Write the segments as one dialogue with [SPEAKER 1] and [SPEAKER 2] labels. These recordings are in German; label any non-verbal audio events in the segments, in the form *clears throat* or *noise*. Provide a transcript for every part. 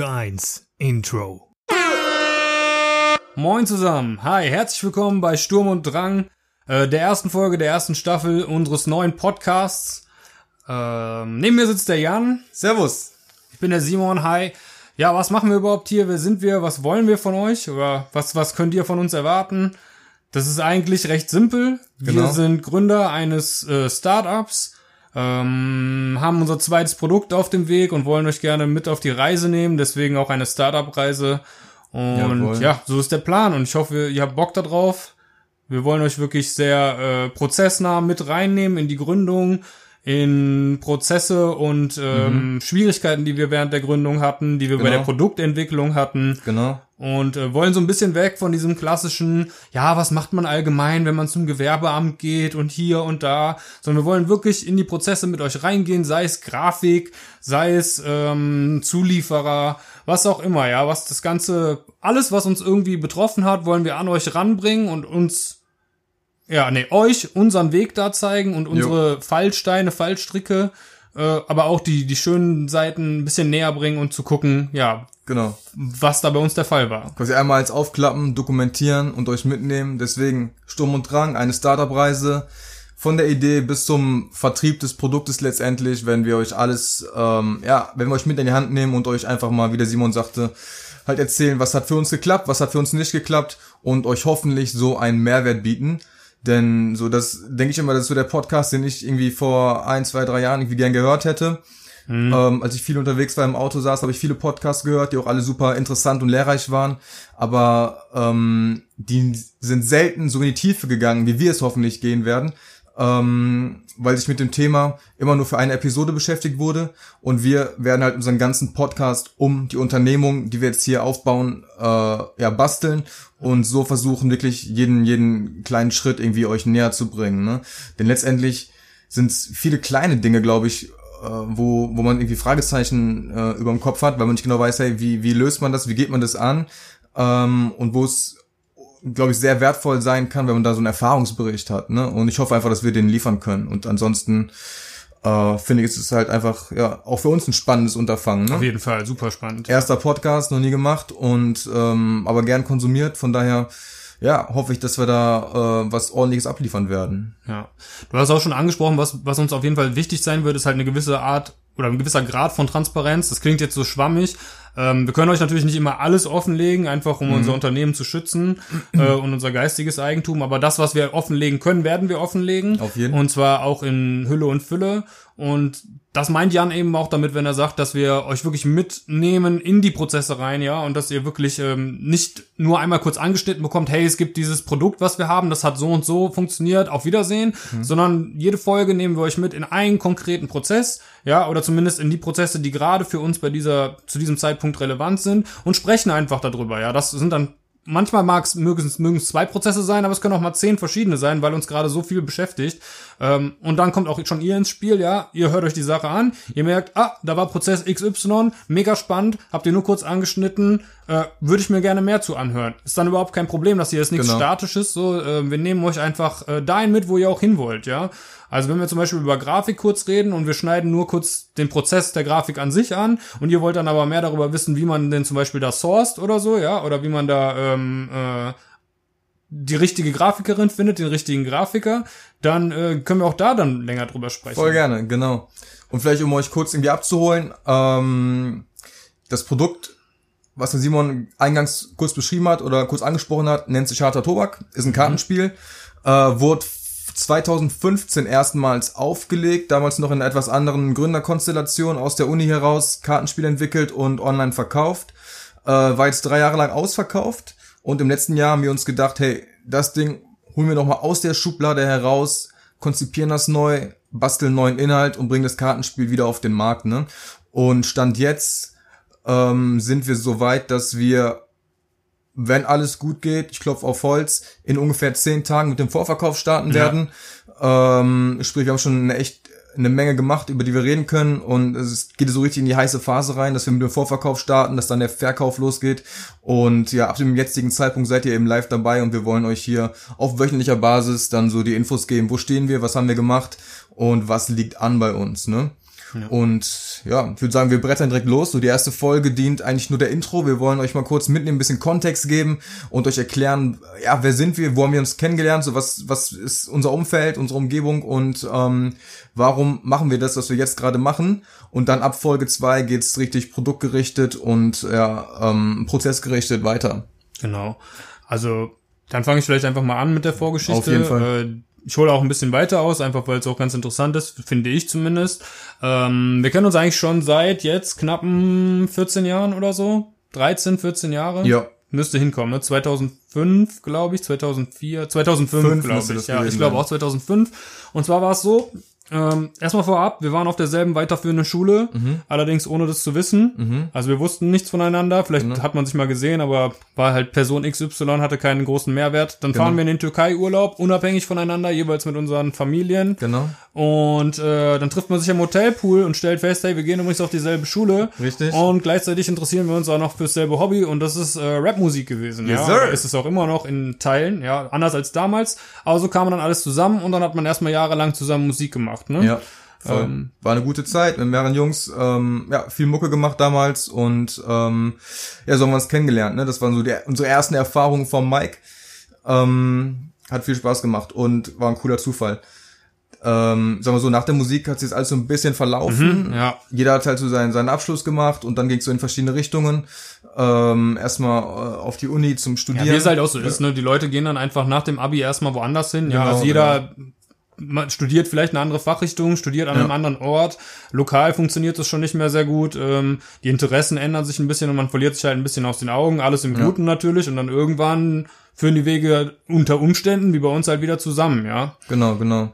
[SPEAKER 1] Folge 1 Intro.
[SPEAKER 2] Moin zusammen. Hi, herzlich willkommen bei Sturm und Drang, äh, der ersten Folge der ersten Staffel unseres neuen Podcasts. Ähm, neben mir sitzt der Jan.
[SPEAKER 3] Servus.
[SPEAKER 2] Ich bin der Simon. Hi. Ja, was machen wir überhaupt hier? Wer sind wir? Was wollen wir von euch? Oder was, was könnt ihr von uns erwarten? Das ist eigentlich recht simpel. Wir
[SPEAKER 3] Genau.
[SPEAKER 2] sind Gründer eines äh, Startups, ähm, haben unser zweites Produkt auf dem Weg und wollen euch gerne mit auf die Reise nehmen. Deswegen auch eine Startup-Reise. Und
[SPEAKER 3] Jawohl.
[SPEAKER 2] ja, so ist der Plan. Und ich hoffe, ihr habt Bock da drauf. Wir wollen euch wirklich sehr äh, prozessnah mit reinnehmen in die Gründung, in Prozesse und ähm, Schwierigkeiten, die wir während der Gründung hatten, die wir bei
[SPEAKER 3] Genau.
[SPEAKER 2] der Produktentwicklung hatten
[SPEAKER 3] Genau.
[SPEAKER 2] und äh, wollen so ein bisschen weg von diesem klassischen, ja, was macht man allgemein, wenn man zum Gewerbeamt geht und hier und da, sondern wir wollen wirklich in die Prozesse mit euch reingehen, sei es Grafik, sei es ähm, Zulieferer, was auch immer, ja, was das Ganze, alles, was uns irgendwie betroffen hat, wollen wir an euch ranbringen und uns ja, nee, euch unseren Weg da zeigen und unsere Fallsteine, Fallstricke, äh, aber auch die, die schönen Seiten ein bisschen näher bringen und zu gucken, ja,
[SPEAKER 3] Genau.
[SPEAKER 2] was da bei uns der Fall war.
[SPEAKER 3] Quasi einmal als aufklappen, dokumentieren und euch mitnehmen. Deswegen Sturm und Drang, eine Startup-Reise. Von der Idee bis zum Vertrieb des Produktes letztendlich, wenn wir euch alles, ähm, ja, wenn wir euch mit in die Hand nehmen und euch einfach mal, wie der Simon sagte, halt erzählen, was hat für uns geklappt, was hat für uns nicht geklappt und euch hoffentlich so einen Mehrwert bieten. Denn so, das denke ich immer, das ist so der Podcast, den ich irgendwie vor ein, zwei, drei Jahren irgendwie gern gehört hätte. Ähm, als ich viel unterwegs war im Auto saß, habe ich viele Podcasts gehört, die auch alle super interessant und lehrreich waren. Aber ähm, die sind selten so in die Tiefe gegangen, wie wir es hoffentlich gehen werden. Ähm, weil sich mit dem Thema immer nur für eine Episode beschäftigt wurde. Und wir werden halt unseren ganzen Podcast um die Unternehmung, die wir jetzt hier aufbauen, äh, ja, basteln und so versuchen, wirklich jeden, jeden kleinen Schritt irgendwie euch näher zu bringen. Ne? Denn letztendlich sind es viele kleine Dinge, glaube ich, äh, wo, wo man irgendwie Fragezeichen äh, über dem Kopf hat, weil man nicht genau weiß, hey, wie, wie löst man das, wie geht man das an ähm, und wo es, glaube ich, sehr wertvoll sein kann, wenn man da so einen Erfahrungsbericht hat. Ne? Und ich hoffe einfach, dass wir den liefern können. Und ansonsten äh, finde ich, ist es halt einfach, ja, auch für uns ein spannendes Unterfangen.
[SPEAKER 2] Auf
[SPEAKER 3] Ne?
[SPEAKER 2] jeden Fall, super spannend.
[SPEAKER 3] Erster Podcast, noch nie gemacht und ähm, aber gern konsumiert. Von daher, ja, hoffe ich, dass wir da äh, was ordentliches abliefern werden.
[SPEAKER 2] Ja. Du hast auch schon angesprochen, was, was uns auf jeden Fall wichtig sein wird, ist halt eine gewisse Art oder ein gewisser Grad von Transparenz. Das klingt jetzt so schwammig. Ähm, wir können euch natürlich nicht immer alles offenlegen, einfach um unser Unternehmen zu schützen äh, *clears throat* und unser geistiges Eigentum. Aber das, was wir offenlegen können, werden wir offenlegen.
[SPEAKER 3] Auf jeden.
[SPEAKER 2] Und zwar auch in Hülle und Fülle. Und das meint Jan eben auch damit, wenn er sagt, dass wir euch wirklich mitnehmen in die Prozesse rein, ja, und dass ihr wirklich ähm, nicht nur einmal kurz angeschnitten bekommt, hey, es gibt dieses Produkt, was wir haben, das hat so und so funktioniert, auf Wiedersehen, sondern jede Folge nehmen wir euch mit in einen konkreten Prozess, ja, oder zumindest in die Prozesse, die gerade für uns bei dieser, zu diesem Zeitpunkt relevant sind und sprechen einfach darüber, ja. Das sind dann Manchmal mag's, mögen es mögen zwei Prozesse sein, aber es können auch mal zehn verschiedene sein, weil uns gerade so viel beschäftigt. Ähm, und dann kommt auch schon ihr ins Spiel, ja. Ihr hört euch die Sache an, ihr merkt, ah, da war Prozess XY, mega spannend, habt ihr nur kurz angeschnitten, äh, würde ich mir gerne mehr zu anhören. Ist dann überhaupt kein Problem, dass hier ist nichts
[SPEAKER 3] Genau.
[SPEAKER 2] Statisches, so, äh, wir nehmen euch einfach äh, dahin mit, wo ihr auch hin wollt, ja. Also wenn wir zum Beispiel über Grafik kurz reden und wir schneiden nur kurz den Prozess der Grafik an sich an und ihr wollt dann aber mehr darüber wissen, wie man denn zum Beispiel da sourced oder so, ja, oder wie man da ähm, äh, die richtige Grafikerin findet, den richtigen Grafiker, dann äh, können wir auch da dann länger drüber sprechen.
[SPEAKER 3] Voll gerne, genau. Und vielleicht, um euch kurz irgendwie abzuholen, ähm, das Produkt, was der Simon eingangs kurz beschrieben hat oder kurz angesprochen hat, nennt sich Harter Tobak, ist ein Kartenspiel, äh, wurde 2015 erstmals aufgelegt, damals noch in einer etwas anderen Gründerkonstellation aus der Uni heraus, Kartenspiel entwickelt und online verkauft, äh, war jetzt drei Jahre lang ausverkauft und im letzten Jahr haben wir uns gedacht, hey, das Ding holen wir noch mal aus der Schublade heraus, konzipieren das neu, basteln neuen Inhalt und bringen das Kartenspiel wieder auf den Markt. Ne? Und Stand jetzt ähm, sind wir so weit, dass wir, wenn alles gut geht, ich klopfe auf Holz, in ungefähr zehn Tagen mit dem Vorverkauf starten werden. Ähm, sprich, wir haben schon eine echt eine Menge gemacht, über die wir reden können und es geht so richtig in die heiße Phase rein, dass wir mit dem Vorverkauf starten, dass dann der Verkauf losgeht und ja, ab dem jetzigen Zeitpunkt seid ihr eben live dabei und wir wollen euch hier auf wöchentlicher Basis dann so die Infos geben, wo stehen wir, was haben wir gemacht und was liegt an bei uns, ne? Und ja, ich würde sagen, wir brettern direkt los. So die erste Folge dient eigentlich nur der Intro. Wir wollen euch mal kurz mitnehmen, ein bisschen Kontext geben und euch erklären, ja, wer sind wir, wo haben wir uns kennengelernt, so was, was ist unser Umfeld, unsere Umgebung und ähm, warum machen wir das, was wir jetzt gerade machen. Und dann ab Folge zwei geht's richtig produktgerichtet und ja, ähm, prozessgerichtet weiter.
[SPEAKER 2] Genau. Also, dann fange ich vielleicht einfach mal an mit der Vorgeschichte.
[SPEAKER 3] Auf jeden Fall.
[SPEAKER 2] Äh, ich hole auch ein bisschen weiter aus, einfach weil es auch ganz interessant ist, finde ich zumindest. Ähm, wir kennen uns eigentlich schon seit jetzt knappen 14 Jahren oder so. 13, 14 Jahre.
[SPEAKER 3] Ja.
[SPEAKER 2] Müsste hinkommen, ne? 2005, glaube ich, 2004, 2005,
[SPEAKER 3] Fünf
[SPEAKER 2] glaube ich. Ja, ich glaube auch 2005. Und zwar war es so, ähm, erstmal vorab, wir waren auf derselben weiterführenden Schule,
[SPEAKER 3] Mhm.
[SPEAKER 2] allerdings ohne das zu wissen. Also wir wussten nichts voneinander. Vielleicht
[SPEAKER 3] Genau.
[SPEAKER 2] hat man sich mal gesehen, aber war halt Person XY, hatte keinen großen Mehrwert. Dann fahren
[SPEAKER 3] Genau.
[SPEAKER 2] wir in den Türkei-Urlaub, unabhängig voneinander, jeweils mit unseren Familien.
[SPEAKER 3] Genau.
[SPEAKER 2] Und äh, dann trifft man sich am Hotelpool und stellt fest, hey, wir gehen übrigens auf dieselbe Schule.
[SPEAKER 3] Richtig.
[SPEAKER 2] Und gleichzeitig interessieren wir uns auch noch fürs selbe Hobby und das ist äh, Rapmusik gewesen.
[SPEAKER 3] Yes,
[SPEAKER 2] ja,
[SPEAKER 3] sir.
[SPEAKER 2] Oder ist es auch immer noch in Teilen, ja, anders als damals. Aber so kam dann alles zusammen und dann hat man erstmal jahrelang zusammen Musik gemacht. Ne?
[SPEAKER 3] Ja.
[SPEAKER 2] Ähm,
[SPEAKER 3] War eine gute Zeit mit mehreren Jungs, ähm, ja, viel Mucke gemacht damals und ähm, ja, so haben wir uns kennengelernt, ne? Das waren so die, unsere ersten Erfahrungen vom Mike. Ähm, hat viel Spaß gemacht und war ein cooler Zufall. Ähm, sagen wir so, nach der Musik hat sich jetzt alles so ein bisschen verlaufen.
[SPEAKER 2] Mhm, ja.
[SPEAKER 3] Jeder hat halt so seinen, seinen Abschluss gemacht und dann ging es so in verschiedene Richtungen. Ähm, erstmal äh, auf die Uni zum Studieren.
[SPEAKER 2] Ja, wie es halt auch so ist, ne? Die Leute gehen dann einfach nach dem Abi erstmal woanders hin. ja,
[SPEAKER 3] Genau,
[SPEAKER 2] also jeder man studiert vielleicht eine andere Fachrichtung, studiert an
[SPEAKER 3] Ja.
[SPEAKER 2] einem anderen Ort. Lokal funktioniert das schon nicht mehr sehr gut. Ähm, die Interessen ändern sich ein bisschen und man verliert sich halt ein bisschen aus den Augen. Alles im Guten natürlich. Und dann irgendwann führen die Wege unter Umständen, wie bei uns, halt wieder zusammen, ja.
[SPEAKER 3] Genau, genau.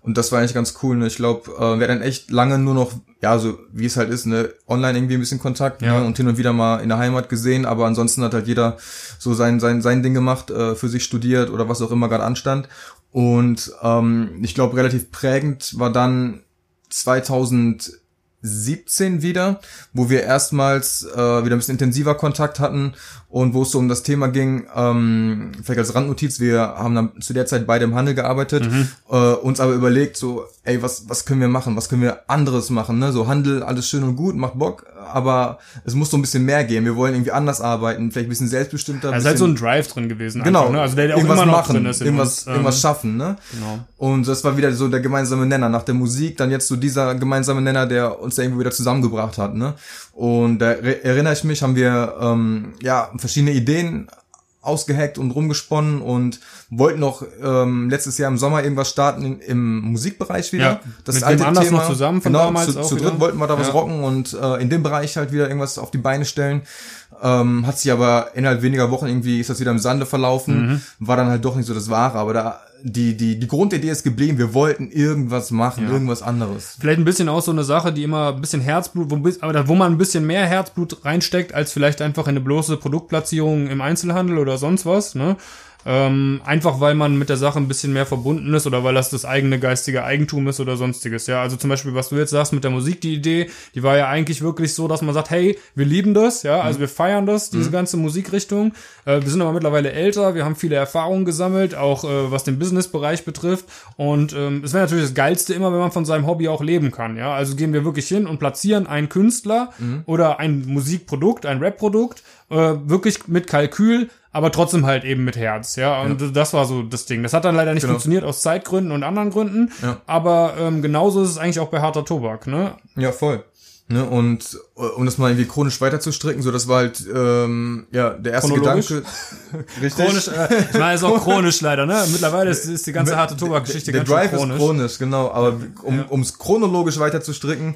[SPEAKER 3] Und das war eigentlich ganz cool. Ne? Ich glaube, äh, wir hatten echt lange nur noch, ja, so wie es halt ist, ne, online irgendwie ein bisschen Kontakt
[SPEAKER 2] Ja.
[SPEAKER 3] ne? und hin und wieder mal in der Heimat gesehen, aber ansonsten hat halt jeder so sein sein sein Ding gemacht, äh, für sich studiert oder was auch immer gerade anstand. Und ähm, ich glaube, relativ prägend war dann 2017 wieder, wo wir erstmals äh, wieder ein bisschen intensiver Kontakt hatten und wo es so um das Thema ging, ähm, vielleicht als Randnotiz, wir haben dann zu der Zeit beide im Handel gearbeitet, äh, uns aber überlegt, so, ey, was, was können wir machen, was können wir anderes machen, ne? So Handel, alles schön und gut, macht Bock, aber es muss so ein bisschen mehr gehen. Wir wollen irgendwie anders arbeiten, vielleicht ein bisschen selbstbestimmter.
[SPEAKER 2] Da ist halt so ein Drive drin gewesen.
[SPEAKER 3] Genau,
[SPEAKER 2] Einfach, ne? Also der, der auch
[SPEAKER 3] irgendwas
[SPEAKER 2] immer noch
[SPEAKER 3] machen,
[SPEAKER 2] drin ist.
[SPEAKER 3] irgendwas,
[SPEAKER 2] uns, ähm,
[SPEAKER 3] irgendwas schaffen, ne?
[SPEAKER 2] Genau.
[SPEAKER 3] Und das war wieder so der gemeinsame Nenner nach der Musik, dann jetzt so dieser gemeinsame Nenner, der uns da irgendwo wieder zusammengebracht hat, ne? Und da re- erinnere ich mich, haben wir ähm, ja verschiedene Ideen ausgeheckt und rumgesponnen und wollten noch ähm, letztes Jahr im Sommer irgendwas starten in, im Musikbereich wieder.
[SPEAKER 2] Ja, mit wem anders noch zusammen von
[SPEAKER 3] genau,
[SPEAKER 2] damals
[SPEAKER 3] zu,
[SPEAKER 2] auch
[SPEAKER 3] zu
[SPEAKER 2] wieder?
[SPEAKER 3] dritt wollten wir da was
[SPEAKER 2] Ja.
[SPEAKER 3] rocken und äh, in dem Bereich halt wieder irgendwas auf die Beine stellen. Ähm, hat sich aber innerhalb weniger Wochen irgendwie ist das wieder im Sande verlaufen,
[SPEAKER 2] Mhm.
[SPEAKER 3] war dann halt doch nicht so das Wahre. Aber da die die die Grundidee ist geblieben. Wir wollten irgendwas machen,
[SPEAKER 2] Ja.
[SPEAKER 3] irgendwas anderes.
[SPEAKER 2] Vielleicht ein bisschen auch so eine Sache, die immer ein bisschen Herzblut, wo, aber wo man ein bisschen mehr Herzblut reinsteckt, als vielleicht einfach in eine bloße Produktplatzierung im Einzelhandel oder sonst was, ne? Ähm, einfach weil man mit der Sache ein bisschen mehr verbunden ist oder weil das das eigene geistige Eigentum ist oder sonstiges. Ja, also zum Beispiel, was du jetzt sagst mit der Musik, die Idee, die war ja eigentlich wirklich so, dass man sagt, hey, wir lieben das, ja, also wir feiern das, diese ganze Musikrichtung. Äh, wir sind aber mittlerweile älter, wir haben viele Erfahrungen gesammelt, auch äh, was den Businessbereich betrifft. Und ähm, es wäre natürlich das Geilste immer, wenn man von seinem Hobby auch leben kann. Ja, also gehen wir wirklich hin und platzieren einen Künstler oder ein Musikprodukt, ein Rapprodukt, äh, wirklich mit Kalkül, aber trotzdem halt eben mit Herz. Ja, und das war so das Ding. Das hat dann leider nicht
[SPEAKER 3] Genau.
[SPEAKER 2] funktioniert aus Zeitgründen und anderen Gründen.
[SPEAKER 3] Ja.
[SPEAKER 2] Aber ähm, genauso ist es eigentlich auch bei harter Tobak. Ne?
[SPEAKER 3] Ja, voll. Ne, und äh, um das mal irgendwie chronisch weiterzustricken, so das war halt ähm, ja der erste? Gedanke. *laughs* Richtig.
[SPEAKER 2] Chronisch, äh, ich meine, ist auch chronisch leider, ne? Mittlerweile ist, ist die ganze harte Tobakgeschichte
[SPEAKER 3] der
[SPEAKER 2] ganz
[SPEAKER 3] Drive
[SPEAKER 2] chronisch.
[SPEAKER 3] ist chronisch, genau. Aber um ums chronologisch weiter zu stricken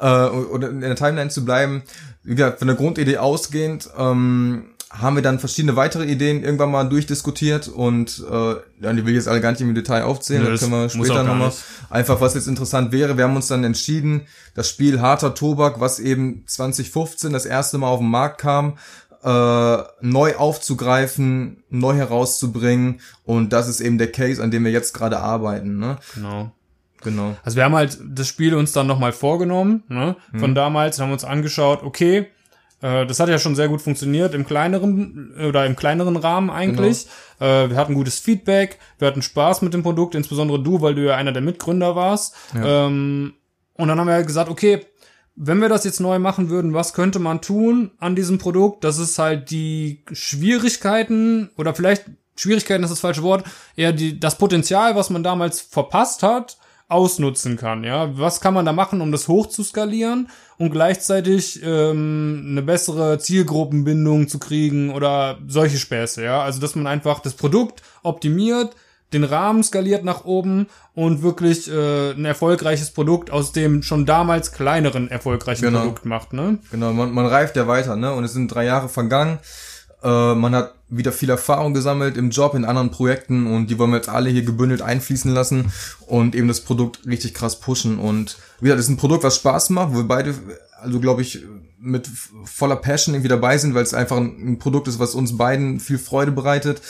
[SPEAKER 3] äh, oder in der Timeline zu bleiben, wie gesagt, von der Grundidee ausgehend, ähm, haben wir dann verschiedene weitere Ideen irgendwann mal durchdiskutiert und äh, ja, die will ich jetzt alle gar nicht im Detail aufzählen,
[SPEAKER 2] Nö,
[SPEAKER 3] das können wir später nochmal. Einfach, was jetzt interessant wäre, wir haben uns dann entschieden, das Spiel Harter Tobak, was eben 2015 das erste Mal auf den Markt kam, äh, neu aufzugreifen, neu herauszubringen und das ist eben der Case, an dem wir jetzt gerade arbeiten. Ne?
[SPEAKER 2] Genau.
[SPEAKER 3] Genau.
[SPEAKER 2] Also wir haben halt das Spiel uns dann nochmal vorgenommen, ne? Von damals, haben uns angeschaut, okay, das hat ja schon sehr gut funktioniert im kleineren oder im kleineren Rahmen eigentlich. Äh, wir hatten gutes Feedback, wir hatten Spaß mit dem Produkt, insbesondere du, weil du ja einer der Mitgründer warst. Ähm, Und dann haben wir halt gesagt, okay, wenn wir das jetzt neu machen würden, was könnte man tun an diesem Produkt? Das ist halt die Schwierigkeiten oder vielleicht Schwierigkeiten ist das falsche Wort, eher die, das Potenzial, was man damals verpasst hat, ausnutzen kann. Ja, was kann man da machen, um das hoch zu skalieren und gleichzeitig ähm, eine bessere Zielgruppenbindung zu kriegen oder solche Späße. Ja, also dass man einfach das Produkt optimiert, den Rahmen skaliert nach oben und wirklich äh, ein erfolgreiches Produkt aus dem schon damals kleineren erfolgreichen
[SPEAKER 3] Genau.
[SPEAKER 2] Produkt macht. Ne?
[SPEAKER 3] Genau, man, man reift ja weiter, ne? Und es sind drei Jahre vergangen. Äh, man hat wieder viel Erfahrung gesammelt im Job, in anderen Projekten und die wollen wir jetzt alle hier gebündelt einfließen lassen und eben das Produkt richtig krass pushen. Und wie gesagt, es ist ein Produkt, was Spaß macht, wo wir beide, also glaube ich, mit voller Passion irgendwie dabei sind, weil es einfach ein, ein Produkt ist, was uns beiden viel Freude bereitet.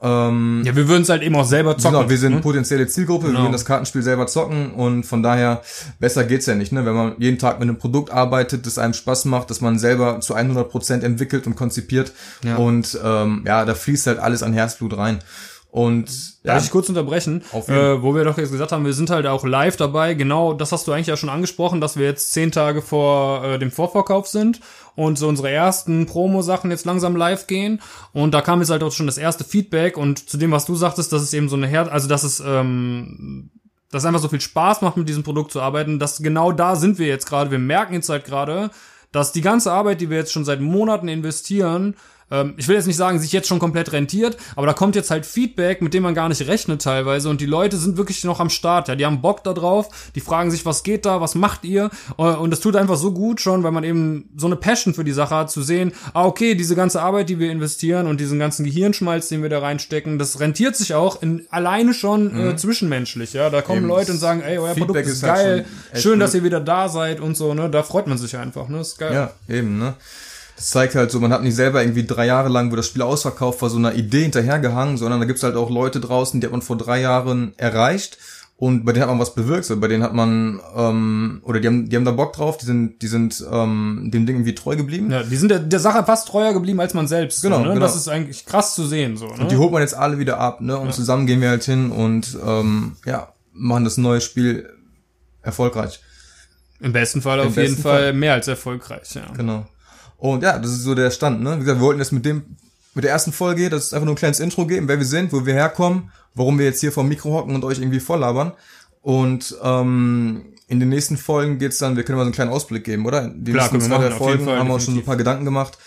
[SPEAKER 3] Ähm,
[SPEAKER 2] Ja, wir würden es halt eben auch selber zocken.
[SPEAKER 3] Genau, wir sind
[SPEAKER 2] ne?
[SPEAKER 3] potenzielle Zielgruppe, wir
[SPEAKER 2] Genau.
[SPEAKER 3] würden das Kartenspiel selber zocken und von daher besser geht's ja nicht, ne? Wenn man jeden Tag mit einem Produkt arbeitet, das einem Spaß macht, das man selber zu 100 Prozent entwickelt und konzipiert
[SPEAKER 2] Ja.
[SPEAKER 3] und ähm, ja, da fließt halt alles an Herzblut rein. Und ja,
[SPEAKER 2] Darf ich kurz unterbrechen?
[SPEAKER 3] Auf jeden.
[SPEAKER 2] Äh, wo wir doch jetzt gesagt haben, wir sind halt auch live dabei. Genau, das hast du eigentlich ja schon angesprochen, dass wir jetzt zehn Tage vor äh, dem Vorverkauf sind und so unsere ersten Promo-Sachen jetzt langsam live gehen. Und da kam jetzt halt auch schon das erste Feedback und zu dem, was du sagtest, dass es eben so eine Her also dass es ähm, dass es einfach so viel Spaß macht, mit diesem Produkt zu arbeiten, dass genau da sind wir jetzt gerade. Wir merken jetzt halt gerade, dass die ganze Arbeit, die wir jetzt schon seit Monaten investieren, ähm, ich will jetzt nicht sagen, sich jetzt schon komplett rentiert, aber da kommt jetzt halt Feedback, mit dem man gar nicht rechnet teilweise und die Leute sind wirklich noch am Start, ja, die haben Bock da drauf, die fragen sich, was geht da, was macht ihr? Äh, und das tut einfach so gut schon, weil man eben so eine Passion für die Sache hat, zu sehen, ah, okay, diese ganze Arbeit, die wir investieren und diesen ganzen Gehirnschmalz, den wir da reinstecken, das rentiert sich auch in, alleine schon äh, zwischenmenschlich, ja, da kommen
[SPEAKER 3] Eben.
[SPEAKER 2] Leute und sagen, ey, euer
[SPEAKER 3] Feedback
[SPEAKER 2] Produkt ist,
[SPEAKER 3] ist halt
[SPEAKER 2] geil,
[SPEAKER 3] echt
[SPEAKER 2] schön, dass ihr wieder da seid und so, ne, da freut man sich einfach, ne, ist geil.
[SPEAKER 3] Ja, eben, ne? Das zeigt halt so, man hat nicht selber irgendwie drei Jahre lang, wo das Spiel ausverkauft war, so einer Idee hinterhergehangen, sondern da gibt's halt auch Leute draußen, die hat man vor drei Jahren erreicht und bei denen hat man was bewirkt, so, bei denen hat man, ähm, oder die haben, die haben da Bock drauf, die sind, die sind ähm, dem Ding irgendwie treu geblieben.
[SPEAKER 2] Ja, die sind der, der Sache fast treuer geblieben als man selbst.
[SPEAKER 3] Genau,
[SPEAKER 2] so, ne?
[SPEAKER 3] genau.
[SPEAKER 2] Das ist eigentlich krass zu sehen. So, ne?
[SPEAKER 3] Die holt man jetzt alle wieder ab, ne? Und zusammen gehen wir halt hin und ähm, ja, machen das neue Spiel erfolgreich.
[SPEAKER 2] Im besten Fall
[SPEAKER 3] Im
[SPEAKER 2] auf jeden
[SPEAKER 3] besten
[SPEAKER 2] Fall,
[SPEAKER 3] Fall.
[SPEAKER 2] mehr als erfolgreich. Ja.
[SPEAKER 3] Genau. Und ja, das ist so der Stand, ne? Wie gesagt, wir wollten jetzt mit dem, mit der ersten Folge, das ist einfach nur ein kleines Intro geben, wer wir sind, wo wir herkommen, warum wir jetzt hier vom Mikro hocken und euch irgendwie volllabern. Und ähm, in den nächsten Folgen geht's dann, wir können mal so einen kleinen Ausblick geben, oder? In den
[SPEAKER 2] Klar,
[SPEAKER 3] nächsten zwei, drei Folgen haben wir uns schon so ein paar Gedanken gemacht.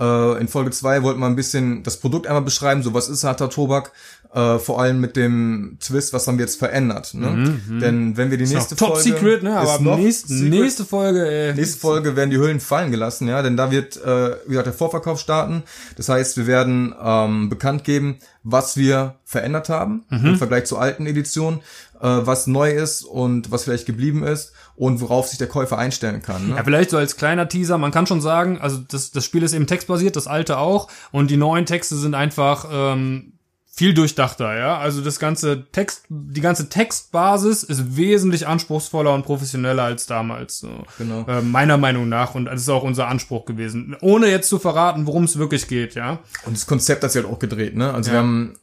[SPEAKER 3] Äh, in Folge zwei wollten wir ein bisschen das Produkt einmal beschreiben, so was ist harter Tobak, äh, vor allem mit dem Twist, was haben wir jetzt verändert. Ne? Denn wenn wir die nächste
[SPEAKER 2] Mhm, Top
[SPEAKER 3] Folge
[SPEAKER 2] Secret, ne? Aber
[SPEAKER 3] noch
[SPEAKER 2] nächste, Folge, ey.
[SPEAKER 3] Nächste Folge werden die Hüllen fallen gelassen, ja, denn da wird, äh, wie gesagt, der Vorverkauf starten. Das heißt, wir werden ähm, bekannt geben, was wir verändert haben im Vergleich zur alten Edition, äh, was neu ist und was vielleicht geblieben ist und worauf sich der Käufer einstellen kann. Ne?
[SPEAKER 2] Ja, vielleicht so als kleiner Teaser, man kann schon sagen, also das, das Spiel ist eben textbasiert, das alte auch, und die neuen Texte sind einfach ähm, viel durchdachter, ja. Also das ganze Text, die ganze Textbasis ist wesentlich anspruchsvoller und professioneller als damals. So.
[SPEAKER 3] Genau.
[SPEAKER 2] Äh, meiner Meinung nach, und das ist auch unser Anspruch gewesen. Ohne jetzt zu verraten, worum es wirklich geht, ja.
[SPEAKER 3] Und das Konzept hat sich halt auch gedreht, ne? Also
[SPEAKER 2] Ja.
[SPEAKER 3] wir haben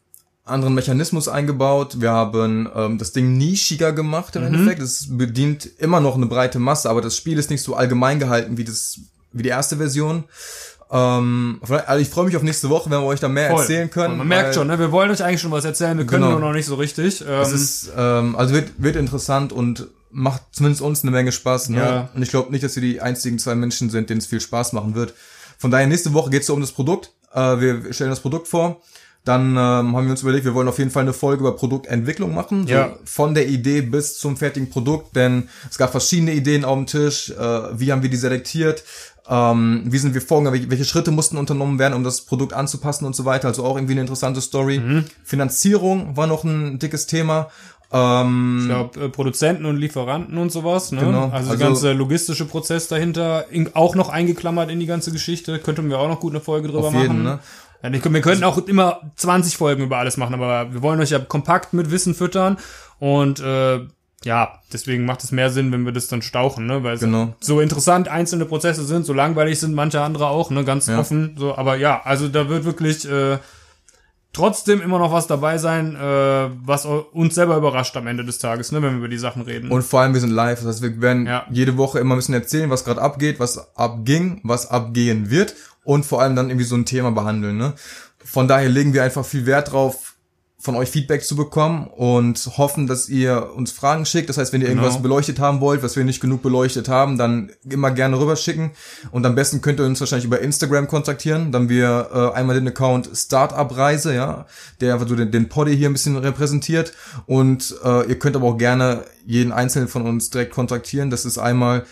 [SPEAKER 3] anderen Mechanismus eingebaut, wir haben ähm, das Ding nischiger gemacht
[SPEAKER 2] Mhm.
[SPEAKER 3] im Endeffekt. Es bedient immer noch eine breite Masse, aber das Spiel ist nicht so allgemein gehalten wie das wie die erste Version. Ähm, also ich freue mich auf nächste Woche, wenn wir euch da mehr
[SPEAKER 2] Voll.
[SPEAKER 3] erzählen können.
[SPEAKER 2] Und man merkt schon, ne, wir wollen euch eigentlich schon was erzählen, wir können
[SPEAKER 3] Genau.
[SPEAKER 2] nur noch nicht so richtig. Ähm,
[SPEAKER 3] Es ist, ähm, also wird, wird interessant und macht zumindest uns eine Menge Spaß. Ne?
[SPEAKER 2] Ja.
[SPEAKER 3] Und ich glaube nicht, dass wir die einzigen zwei Menschen sind, denen es viel Spaß machen wird. Von daher, nächste Woche geht es so um das Produkt. Äh, wir stellen das Produkt vor. Dann ähm, haben wir uns überlegt, wir wollen auf jeden Fall eine Folge über Produktentwicklung machen. So
[SPEAKER 2] Ja.
[SPEAKER 3] Von der Idee bis zum fertigen Produkt. Denn es gab verschiedene Ideen auf dem Tisch. Äh, wie haben wir die selektiert? Ähm, wie sind wir vorgegangen? Welche, Schritte mussten unternommen werden, um das Produkt anzupassen und so weiter? Also auch irgendwie eine interessante Story.
[SPEAKER 2] Mhm.
[SPEAKER 3] Finanzierung war noch ein dickes Thema. Ähm,
[SPEAKER 2] Ich glaube, äh, Produzenten und Lieferanten und sowas, ne?
[SPEAKER 3] Genau.
[SPEAKER 2] Also,
[SPEAKER 3] Also-
[SPEAKER 2] der ganze logistische Prozess dahinter, in, auch noch eingeklammert in die ganze Geschichte. Könnten wir auch noch gut eine Folge drüber
[SPEAKER 3] Auf jeden,
[SPEAKER 2] machen.
[SPEAKER 3] ne?
[SPEAKER 2] Wir könnten auch immer 20 Folgen über alles machen, aber wir wollen euch ja kompakt mit Wissen füttern und äh, ja, deswegen macht es mehr Sinn, wenn wir das dann stauchen, ne? Weil
[SPEAKER 3] Genau.
[SPEAKER 2] so, so interessant einzelne Prozesse sind, so langweilig sind manche andere auch, ne? Ganz
[SPEAKER 3] Ja.
[SPEAKER 2] offen, so, aber ja, also da wird wirklich äh, trotzdem immer noch was dabei sein, äh, was uns selber überrascht am Ende des Tages, ne, wenn wir über die Sachen reden.
[SPEAKER 3] Und vor allem, wir sind live. Das heißt, wir werden
[SPEAKER 2] Ja.
[SPEAKER 3] jede Woche immer ein bisschen erzählen, was gerade abgeht, was abging, was abgehen wird und vor allem dann irgendwie so ein Thema behandeln. Ne? Von daher legen wir einfach viel Wert drauf, von euch Feedback zu bekommen und hoffen, dass ihr uns Fragen schickt. Das heißt, wenn ihr irgendwas
[SPEAKER 2] Genau.
[SPEAKER 3] beleuchtet haben wollt, was wir nicht genug beleuchtet haben, dann immer gerne rüberschicken. Und am besten könnt ihr uns wahrscheinlich über Instagram kontaktieren. Dann wir äh, einmal den Account Startup Reise, ja, der einfach so den, den Poddy hier ein bisschen repräsentiert. Und äh, ihr könnt aber auch gerne jeden einzelnen von uns direkt kontaktieren. Das ist einmal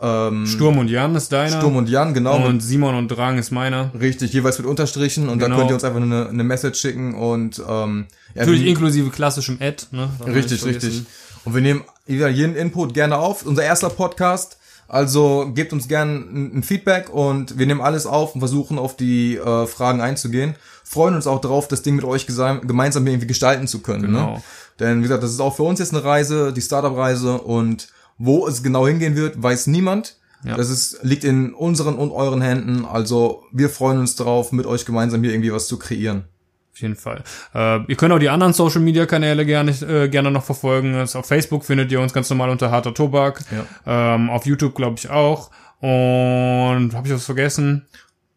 [SPEAKER 3] ähm,
[SPEAKER 2] Sturm und Jan ist deiner.
[SPEAKER 3] Sturm und Jan, genau.
[SPEAKER 2] und Simon und Drang ist meiner.
[SPEAKER 3] Richtig, jeweils mit Unterstrichen und dann
[SPEAKER 2] Genau.
[SPEAKER 3] könnt ihr uns einfach eine, eine Message schicken und ähm,
[SPEAKER 2] Natürlich inklusive klassischem Ad, ne?
[SPEAKER 3] Richtig, richtig. Und wir nehmen jeden Input gerne auf. Unser erster Podcast. Also gebt uns gerne ein, Feedback und wir nehmen alles auf und versuchen auf die äh, Fragen einzugehen. Freuen uns auch drauf, das Ding mit euch gemeinsam irgendwie gestalten zu können.
[SPEAKER 2] Genau.
[SPEAKER 3] Ne? Denn wie gesagt, das ist auch für uns jetzt eine Reise, die Startup-Reise und wo es genau hingehen wird, weiß niemand.
[SPEAKER 2] Ja.
[SPEAKER 3] Das ist, liegt in unseren und euren Händen. Also wir freuen uns drauf, mit euch gemeinsam hier irgendwie was zu kreieren.
[SPEAKER 2] Auf jeden Fall. Äh, ihr könnt auch die anderen Social Media Kanäle gerne, äh, gerne noch verfolgen. Das auf Facebook findet ihr uns ganz normal unter harter Tobak. Ähm, auf YouTube glaube ich auch. Und habe ich was vergessen?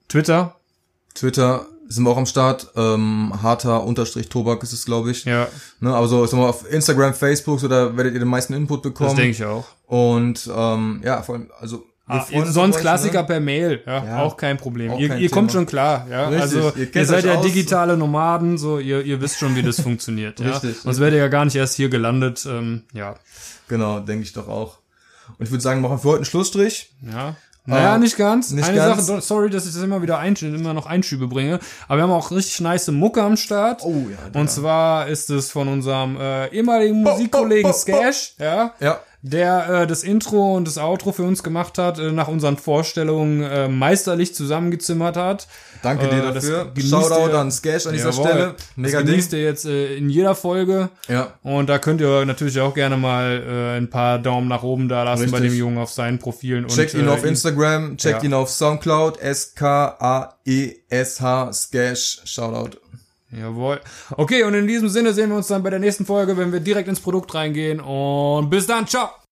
[SPEAKER 2] Twitter?
[SPEAKER 3] Twitter sind wir auch am Start. Ähm, harter Unterstrich Tobak ist es, glaube ich.
[SPEAKER 2] Ja,
[SPEAKER 3] Ne, also ich sag mal, auf Instagram, Facebook, so, da werdet ihr den meisten Input
[SPEAKER 2] das
[SPEAKER 3] bekommen.
[SPEAKER 2] denke ich auch.
[SPEAKER 3] Und ähm, ja, vor allem, also
[SPEAKER 2] Ah, sonst
[SPEAKER 3] euch,
[SPEAKER 2] Klassiker
[SPEAKER 3] Ne?
[SPEAKER 2] per Mail, ja,
[SPEAKER 3] Ja,
[SPEAKER 2] auch kein Problem.
[SPEAKER 3] auch
[SPEAKER 2] ihr
[SPEAKER 3] kein
[SPEAKER 2] ihr kommt schon klar, ja.
[SPEAKER 3] Richtig,
[SPEAKER 2] also
[SPEAKER 3] ihr
[SPEAKER 2] ihr, seid ja
[SPEAKER 3] aus.
[SPEAKER 2] digitale Nomaden, so ihr, ihr wisst schon, wie das *laughs* funktioniert. ja.
[SPEAKER 3] Richtig,
[SPEAKER 2] Sonst wärt ihr ja gar nicht erst hier gelandet. Ähm, ja,
[SPEAKER 3] Genau, denke ich doch auch. Und ich würde sagen, machen wir für heute einen Schlussstrich.
[SPEAKER 2] ja. Naja,
[SPEAKER 3] Äh,
[SPEAKER 2] nicht ganz.
[SPEAKER 3] nicht
[SPEAKER 2] Eine
[SPEAKER 3] ganz.
[SPEAKER 2] Sache, sorry, dass ich das immer wieder einsch immer noch Einschübe bringe. Aber wir haben auch richtig nice Mucke am Start.
[SPEAKER 3] Oh ja.
[SPEAKER 2] Und zwar ist es von unserem äh, ehemaligen Musikkollegen. Skash, ja.
[SPEAKER 3] Ja,
[SPEAKER 2] der äh, das Intro und das Outro für uns gemacht hat, äh, nach unseren Vorstellungen äh, meisterlich zusammengezimmert hat.
[SPEAKER 3] danke dir
[SPEAKER 2] Äh,
[SPEAKER 3] dafür. Shoutout
[SPEAKER 2] ihr-
[SPEAKER 3] an Skash an dieser
[SPEAKER 2] Jawohl.
[SPEAKER 3] Stelle. Mega
[SPEAKER 2] das
[SPEAKER 3] Ding.
[SPEAKER 2] genießt ihr jetzt äh, in jeder Folge.
[SPEAKER 3] Ja,
[SPEAKER 2] Und da könnt ihr natürlich auch gerne mal äh, ein paar Daumen nach oben da lassen bei dem Jungen auf seinen Profilen.
[SPEAKER 3] checkt
[SPEAKER 2] und,
[SPEAKER 3] ihn
[SPEAKER 2] äh,
[SPEAKER 3] auf Instagram, checkt
[SPEAKER 2] ja.
[SPEAKER 3] ihn auf Soundcloud, S-K-A-E-S-H, Skash, Shoutout.
[SPEAKER 2] Jawohl. Okay, und in diesem Sinne sehen wir uns dann bei der nächsten Folge, wenn wir direkt ins Produkt reingehen. Und bis dann, ciao!